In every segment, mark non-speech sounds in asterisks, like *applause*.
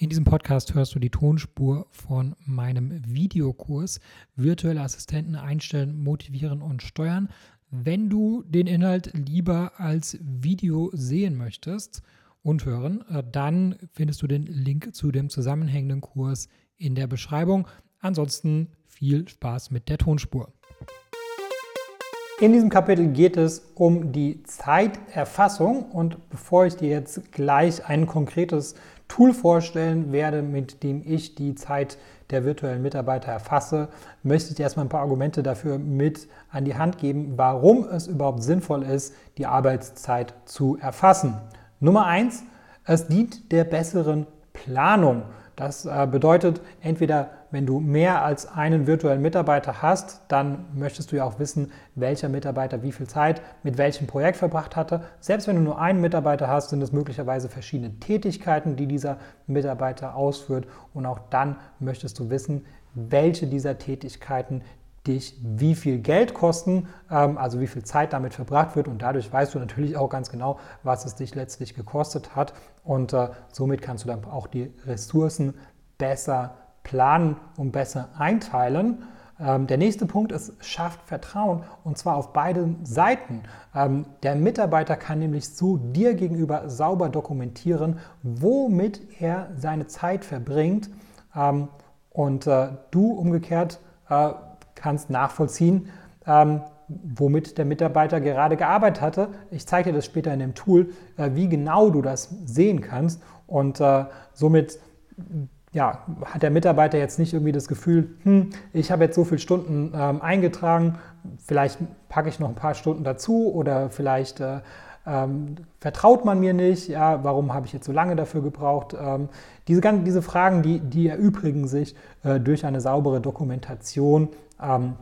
In diesem Podcast hörst du die Tonspur von meinem Videokurs Virtuelle Assistenten einstellen, motivieren und steuern. Wenn du den Inhalt lieber als Video sehen möchtest und hören, äh, dann findest du den Link zu dem zusammenhängenden Kurs in der Beschreibung. Ansonsten viel Spaß mit der Tonspur. In diesem Kapitel geht es um die Zeiterfassung und bevor ich dir jetzt gleich ein konkretes Tool vorstellen werde, mit dem ich die Zeit der virtuellen Mitarbeiter erfasse, möchte ich dir erstmal ein paar Argumente dafür mit an die Hand geben, warum es überhaupt sinnvoll ist, die Arbeitszeit zu erfassen. Nummer eins, es dient der besseren Planung. Das äh, bedeutet, entweder wenn du mehr als einen virtuellen Mitarbeiter hast, dann möchtest du ja auch wissen, welcher Mitarbeiter wie viel Zeit mit welchem Projekt verbracht hatte. Selbst wenn du nur einen Mitarbeiter hast, sind es möglicherweise verschiedene Tätigkeiten, die dieser Mitarbeiter ausführt. Und auch dann möchtest du wissen, welche dieser Tätigkeiten dich wie viel Geld kosten, ähm, also wie viel Zeit damit verbracht wird und dadurch weißt du natürlich auch ganz genau, was es dich letztlich gekostet hat und äh, somit kannst du dann auch die Ressourcen besser planen und besser einteilen. Ähm, der nächste Punkt ist, schafft Vertrauen und zwar auf beiden Seiten. Ähm, der Mitarbeiter kann nämlich so dir gegenüber sauber dokumentieren, womit er seine Zeit verbringt und äh, du umgekehrt äh, kannst nachvollziehen, ähm, womit der Mitarbeiter gerade gearbeitet hatte. Ich zeige dir das später in dem Tool, äh, wie genau du das sehen kannst. Und äh, somit ja, hat der Mitarbeiter jetzt nicht irgendwie das Gefühl, hm, ich habe jetzt so viele Stunden ähm, eingetragen, vielleicht packe ich noch ein paar Stunden dazu oder vielleicht äh, ähm, vertraut man mir nicht? Ja, warum habe ich jetzt so lange dafür gebraucht? Ähm, diese, diese Fragen, die, die erübrigen sich äh, durch eine saubere Dokumentation ähm,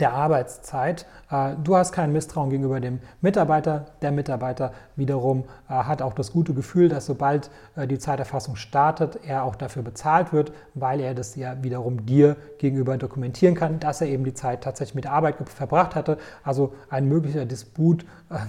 der Arbeitszeit. Äh, du hast kein Misstrauen gegenüber dem Mitarbeiter. Der Mitarbeiter wiederum äh, hat auch das gute Gefühl, dass sobald äh, die Zeiterfassung startet, er auch dafür bezahlt wird, weil er das ja wiederum dir gegenüber dokumentieren kann, dass er eben die Zeit tatsächlich mit Arbeit verbracht hatte. Also ein möglicher Disput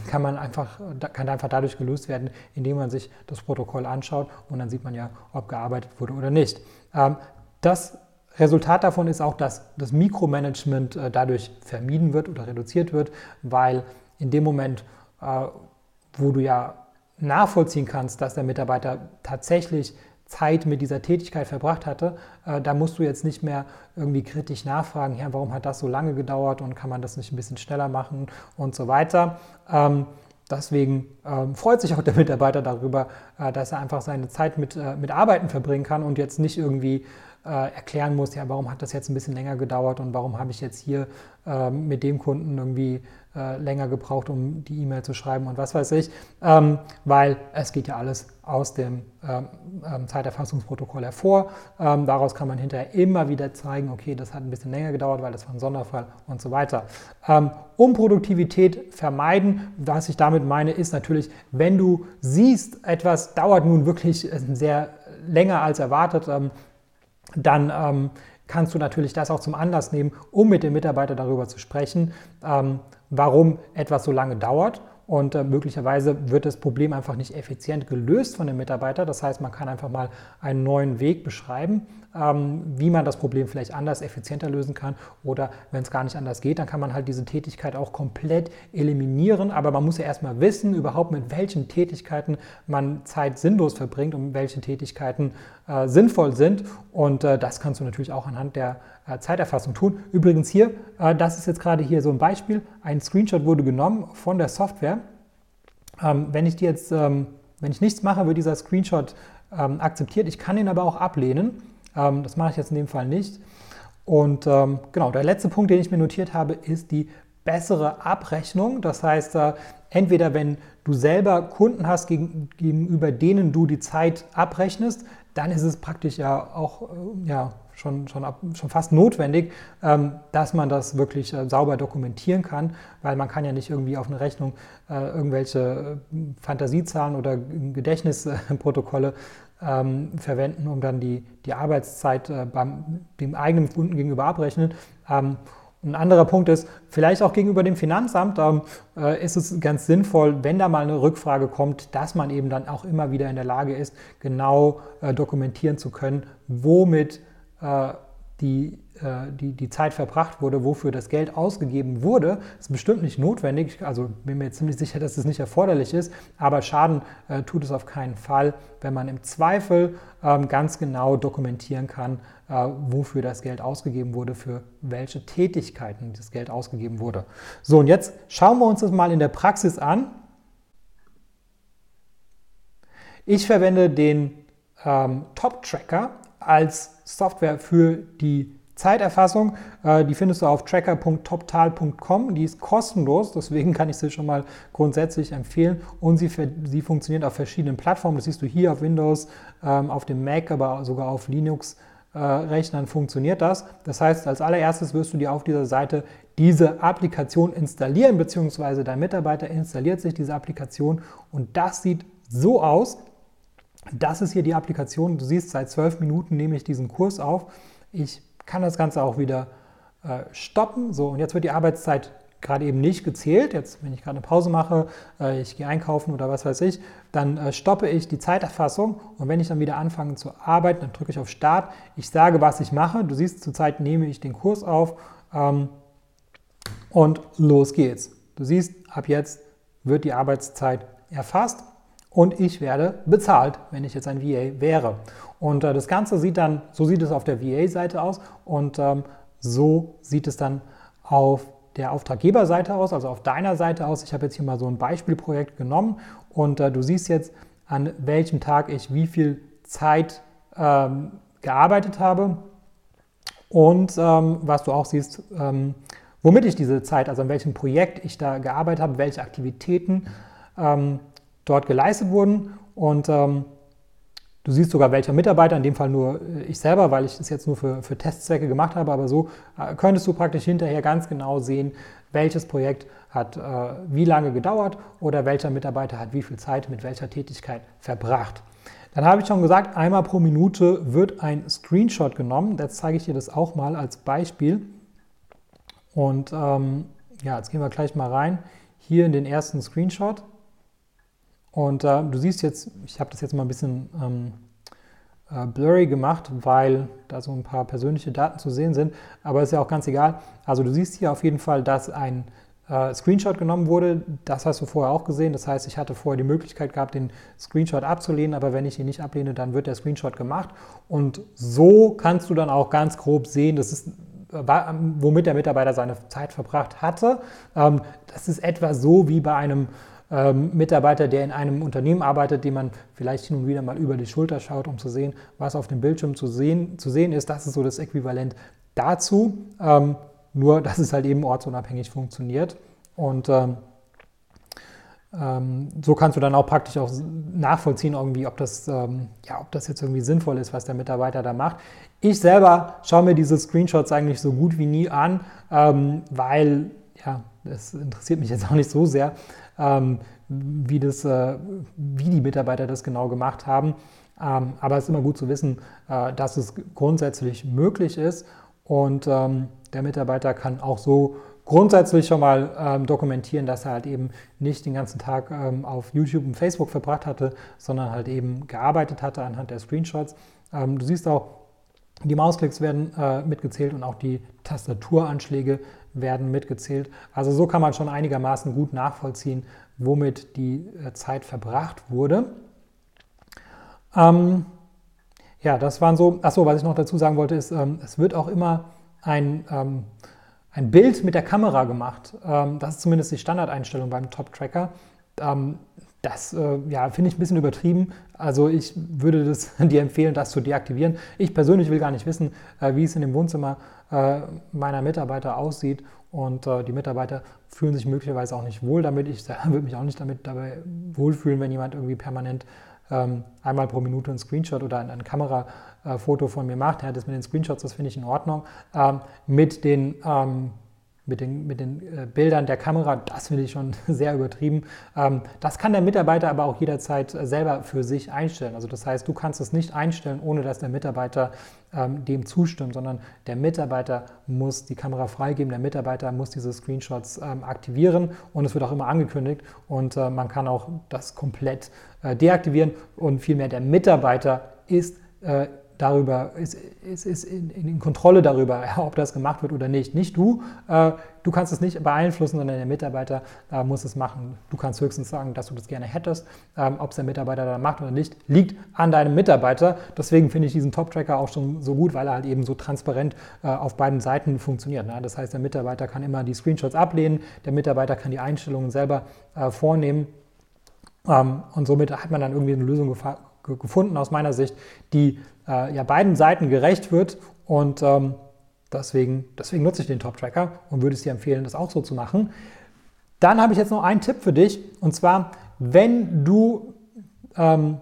kann man einfach, kann einfach dadurch gelöst werden, indem man sich das Protokoll anschaut und dann sieht man ja, ob gearbeitet wurde oder nicht. Ähm, das Resultat davon ist auch, dass das Mikromanagement äh, dadurch vermieden wird oder reduziert wird, weil in dem Moment, äh, wo du ja nachvollziehen kannst, dass der Mitarbeiter tatsächlich Zeit mit dieser Tätigkeit verbracht hatte, äh, da musst du jetzt nicht mehr irgendwie kritisch nachfragen, ja, warum hat das so lange gedauert und kann man das nicht ein bisschen schneller machen und so weiter. Ähm, deswegen ähm, freut sich auch der Mitarbeiter darüber, dass er einfach seine Zeit mit, mit Arbeiten verbringen kann und jetzt nicht irgendwie äh, erklären muss, ja, warum hat das jetzt ein bisschen länger gedauert und warum habe ich jetzt hier äh, mit dem Kunden irgendwie äh, länger gebraucht, um die E-Mail zu schreiben und was weiß ich, ähm, weil es geht ja alles aus dem ähm, ähm Zeiterfassungsprotokoll hervor. Ähm, daraus kann man hinterher immer wieder zeigen, okay, das hat ein bisschen länger gedauert, weil das war ein Sonderfall und so weiter. Ähm, um Produktivität vermeiden, was ich damit meine, ist natürlich, wenn du siehst, etwas dauert nun wirklich sehr länger als erwartet, ähm, dann ähm, kannst du natürlich das auch zum Anlass nehmen, um mit dem Mitarbeiter darüber zu sprechen, ähm, warum etwas so lange dauert. Und äh, möglicherweise wird das Problem einfach nicht effizient gelöst von dem Mitarbeiter. Das heißt, man kann einfach mal einen neuen Weg beschreiben, ähm, wie man das Problem vielleicht anders, effizienter lösen kann. Oder wenn es gar nicht anders geht, dann kann man halt diese Tätigkeit auch komplett eliminieren. Aber man muss ja erstmal wissen, überhaupt mit welchen Tätigkeiten man Zeit sinnlos verbringt und welche Tätigkeiten äh, sinnvoll sind. Und äh, das kannst du natürlich auch anhand der Zeiterfassung tun. Übrigens hier, das ist jetzt gerade hier so ein Beispiel. Ein Screenshot wurde genommen von der Software. Ähm, wenn ich die jetzt, ähm, wenn ich nichts mache, wird dieser Screenshot ähm, akzeptiert. Ich kann ihn aber auch ablehnen. Ähm, das mache ich jetzt in dem Fall nicht. Und ähm, genau, der letzte Punkt, den ich mir notiert habe, ist die bessere Abrechnung. Das heißt, äh, entweder wenn du selber Kunden hast, gegen, gegenüber denen du die Zeit abrechnest, dann ist es praktisch ja auch äh, ja, schon, schon, ab, schon fast notwendig, ähm, dass man das wirklich äh, sauber dokumentieren kann, weil man kann ja nicht irgendwie auf eine Rechnung äh, irgendwelche Fantasiezahlen oder Gedächtnisprotokolle ähm, verwenden, um dann die, die Arbeitszeit beim dem eigenen Kunden gegenüber abrechnen. Ein anderer Punkt ist, vielleicht auch gegenüber dem Finanzamt ähm, äh, ist es ganz sinnvoll, wenn da mal eine Rückfrage kommt, dass man eben dann auch immer wieder in der Lage ist, genau äh, dokumentieren zu können, womit äh, die, äh, die, die Zeit verbracht wurde, wofür das Geld ausgegeben wurde, ist bestimmt nicht notwendig. Also bin mir ziemlich sicher, dass es nicht erforderlich ist, aber Schaden äh, tut es auf keinen Fall, wenn man im Zweifel ähm, ganz genau dokumentieren kann, äh, wofür das Geld ausgegeben wurde, für welche Tätigkeiten das Geld ausgegeben wurde. So, und jetzt schauen wir uns das mal in der Praxis an. Ich verwende den ähm, Top-Tracker als Software für die Zeiterfassung. Äh, die findest du auf tracker.toptal.com. Die ist kostenlos, deswegen kann ich sie schon mal grundsätzlich empfehlen. Und sie, sie funktioniert auf verschiedenen Plattformen. Das siehst du hier auf Windows, ähm, auf dem Mac, aber sogar auf Linux. Äh, Rechnern funktioniert das. Das heißt, als allererstes wirst du dir auf dieser Seite diese Applikation installieren, beziehungsweise dein Mitarbeiter installiert sich diese Applikation und das sieht so aus. Das ist hier die Applikation. Du siehst, seit zwölf Minuten nehme ich diesen Kurs auf. Ich kann das Ganze auch wieder äh, stoppen. So, und jetzt wird die Arbeitszeit gerade eben nicht gezählt. Jetzt, wenn ich gerade eine Pause mache, äh, ich gehe einkaufen oder was weiß ich, dann äh, stoppe ich die Zeiterfassung und wenn ich dann wieder anfange zu arbeiten, dann drücke ich auf Start. Ich sage, was ich mache. Du siehst, zurzeit nehme ich den Kurs auf ähm, und los geht's. Du siehst, ab jetzt wird die Arbeitszeit erfasst und ich werde bezahlt, wenn ich jetzt ein VA wäre. Und äh, das Ganze sieht dann, so sieht es auf der VA-Seite aus und ähm, so sieht es dann auf der Auftraggeberseite aus, also auf deiner Seite aus. Ich habe jetzt hier mal so ein Beispielprojekt genommen und äh, du siehst jetzt, an welchem Tag ich wie viel Zeit ähm, gearbeitet habe und ähm, was du auch siehst, ähm, womit ich diese Zeit, also an welchem Projekt ich da gearbeitet habe, welche Aktivitäten ähm, dort geleistet wurden und ähm, Du siehst sogar, welcher Mitarbeiter, in dem Fall nur äh, ich selber, weil ich das jetzt nur für, für Testzwecke gemacht habe, aber so äh, könntest du praktisch hinterher ganz genau sehen, welches Projekt hat äh, wie lange gedauert oder welcher Mitarbeiter hat wie viel Zeit mit welcher Tätigkeit verbracht. Dann habe ich schon gesagt, einmal pro Minute wird ein Screenshot genommen. Jetzt zeige ich dir das auch mal als Beispiel. Und ähm, ja, jetzt gehen wir gleich mal rein hier in den ersten Screenshot. Und äh, du siehst jetzt, ich habe das jetzt mal ein bisschen ähm, äh, blurry gemacht, weil da so ein paar persönliche Daten zu sehen sind, aber ist ja auch ganz egal. Also du siehst hier auf jeden Fall, dass ein äh, Screenshot genommen wurde. Das hast du vorher auch gesehen. Das heißt, ich hatte vorher die Möglichkeit gehabt, den Screenshot abzulehnen, aber wenn ich ihn nicht ablehne, dann wird der Screenshot gemacht. Und so kannst du dann auch ganz grob sehen, das ist womit der Mitarbeiter seine Zeit verbracht hatte. Ähm, das ist etwa so wie bei einem ähm, Mitarbeiter, der in einem Unternehmen arbeitet, dem man vielleicht hin und wieder mal über die Schulter schaut, um zu sehen, was auf dem Bildschirm zu sehen, zu sehen ist. Das ist so das Äquivalent dazu. Ähm, nur, *laughs* dass es halt eben ortsunabhängig funktioniert. Und ähm, ähm, so kannst du dann auch praktisch auch nachvollziehen, irgendwie, ob das, ähm, ja, ob das jetzt irgendwie sinnvoll ist, was der Mitarbeiter da macht. Ich selber schaue mir diese Screenshots eigentlich so gut wie nie an, ähm, weil ja, das interessiert mich jetzt auch nicht so sehr ähm, wie, das, äh, wie die Mitarbeiter das genau gemacht haben. Ähm, aber es ist immer gut zu wissen, äh, dass es grundsätzlich möglich ist und ähm, der Mitarbeiter kann auch so grundsätzlich schon mal ähm, dokumentieren, dass er halt eben nicht den ganzen Tag ähm, auf YouTube und Facebook verbracht hatte, sondern halt eben gearbeitet hatte anhand der Screenshots. Ähm, du siehst auch, die Mausklicks werden äh, mitgezählt und auch die Tastaturanschläge werden mitgezählt. Also so kann man schon einigermaßen gut nachvollziehen, womit die äh, Zeit verbracht wurde. Ähm, ja, das waren so, achso, was ich noch dazu sagen wollte, ist, ähm, es wird auch immer ein, ähm, ein Bild mit der Kamera gemacht. Ähm, das ist zumindest die Standardeinstellung beim Top-Tracker. Das äh, ja, finde ich ein bisschen übertrieben. Also ich würde das, *laughs* dir empfehlen, das zu deaktivieren. Ich persönlich will gar nicht wissen, äh, wie es in dem Wohnzimmer äh, meiner Mitarbeiter aussieht. Und äh, die Mitarbeiter fühlen sich möglicherweise auch nicht wohl damit. Ich *laughs* würde mich auch nicht damit dabei wohlfühlen, wenn jemand irgendwie permanent ähm, einmal pro Minute ein Screenshot oder ein, ein Kamerafoto von mir macht. Ja, das mit den Screenshots, das finde ich in Ordnung. Ähm, mit den ähm, mit den, mit den äh, Bildern der Kamera, das finde ich schon *laughs* sehr übertrieben. Ähm, das kann der Mitarbeiter aber auch jederzeit äh, selber für sich einstellen. Also das heißt, du kannst es nicht einstellen, ohne dass der Mitarbeiter ähm, dem zustimmt, sondern der Mitarbeiter muss die Kamera freigeben, der Mitarbeiter muss diese Screenshots ähm, aktivieren und es wird auch immer angekündigt und äh, man kann auch das komplett deaktivieren und vielmehr der Mitarbeiter ist darüber, ist, ist, ist in, in, Kontrolle darüber, *laughs* ob das gemacht wird oder nicht. Nicht du, äh, du kannst es nicht beeinflussen, sondern der Mitarbeiter äh, muss es machen. Du kannst höchstens sagen, dass du das gerne hättest. Ähm, ob es der Mitarbeiter dann macht oder nicht, liegt an deinem Mitarbeiter. Deswegen finde ich diesen Top-Tracker auch schon so gut, weil er halt eben so transparent äh, auf beiden Seiten funktioniert. Ne? Das heißt, der Mitarbeiter kann immer die Screenshots ablehnen, der Mitarbeiter kann die Einstellungen selber äh, vornehmen. Ähm, und somit hat man dann irgendwie eine Lösung gefunden aus meiner Sicht, die äh, ja beiden Seiten gerecht wird und ähm, deswegen, deswegen nutze ich den Top-Tracker und würde es dir empfehlen, das auch so zu machen. Dann habe ich jetzt noch einen Tipp für dich und zwar, wenn du ähm,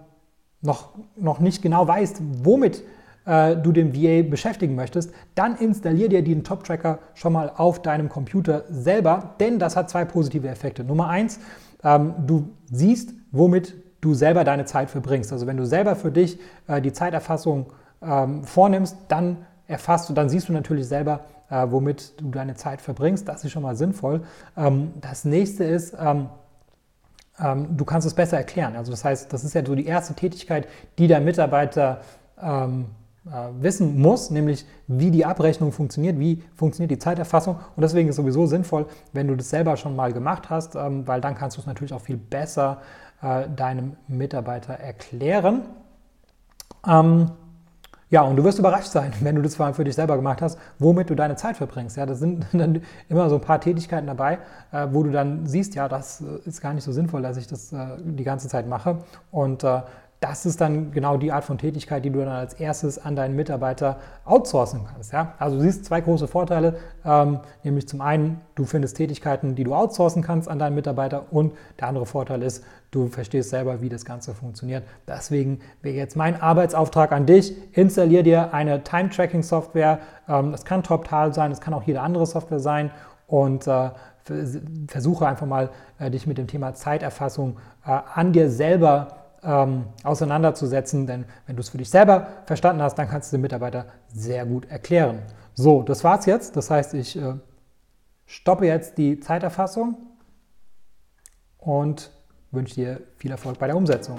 noch, noch nicht genau weißt, womit äh, du den VA beschäftigen möchtest, dann installier dir den Top-Tracker schon mal auf deinem Computer selber, denn das hat zwei positive Effekte. Nummer eins, ähm, du siehst, womit du selber deine Zeit verbringst. Also wenn du selber für dich äh, die Zeiterfassung ähm, vornimmst, dann erfasst du, dann siehst du natürlich selber, äh, womit du deine Zeit verbringst. Das ist schon mal sinnvoll. Ähm, das nächste ist, ähm, ähm du kannst es besser erklären. Also das heißt, das ist ja so die erste Tätigkeit, die der Mitarbeiter ähm, äh, wissen muss, nämlich wie die Abrechnung funktioniert, wie funktioniert die Zeiterfassung. Und deswegen ist es sowieso sinnvoll, wenn du das selber schon mal gemacht hast, ähm, weil dann kannst du es natürlich auch viel besser äh, deinem Mitarbeiter erklären. Ähm, ja, und du wirst überrascht sein, *laughs* wenn du das für dich selber gemacht hast, womit du deine Zeit verbringst. Ja, da sind *laughs* dann immer so ein paar Tätigkeiten dabei, äh, wo du dann siehst, ja, das äh, ist gar nicht so sinnvoll, dass ich das äh, die ganze Zeit mache. Und äh, das ist dann genau die Art von Tätigkeit, die du dann als erstes an deinen Mitarbeiter outsourcen kannst. Ja? Also du siehst zwei große Vorteile, ähm, nämlich zum einen, du findest Tätigkeiten, die du outsourcen kannst an deinen Mitarbeiter und der andere Vorteil ist, du verstehst selber, wie das Ganze funktioniert. Deswegen wäre jetzt mein Arbeitsauftrag an dich, installier dir eine Time-Tracking-Software. Ähm, das kann Toptal sein, das kann auch jede andere Software sein und äh, versuche einfach mal, äh, dich mit dem Thema Zeiterfassung äh, an dir selber zu ähm, auseinanderzusetzen, denn wenn du es für dich selber verstanden hast, dann kannst du den Mitarbeiter sehr gut erklären. So, das war's jetzt. Das heißt, ich äh, stoppe jetzt die Zeiterfassung und wünsche dir viel Erfolg bei der Umsetzung.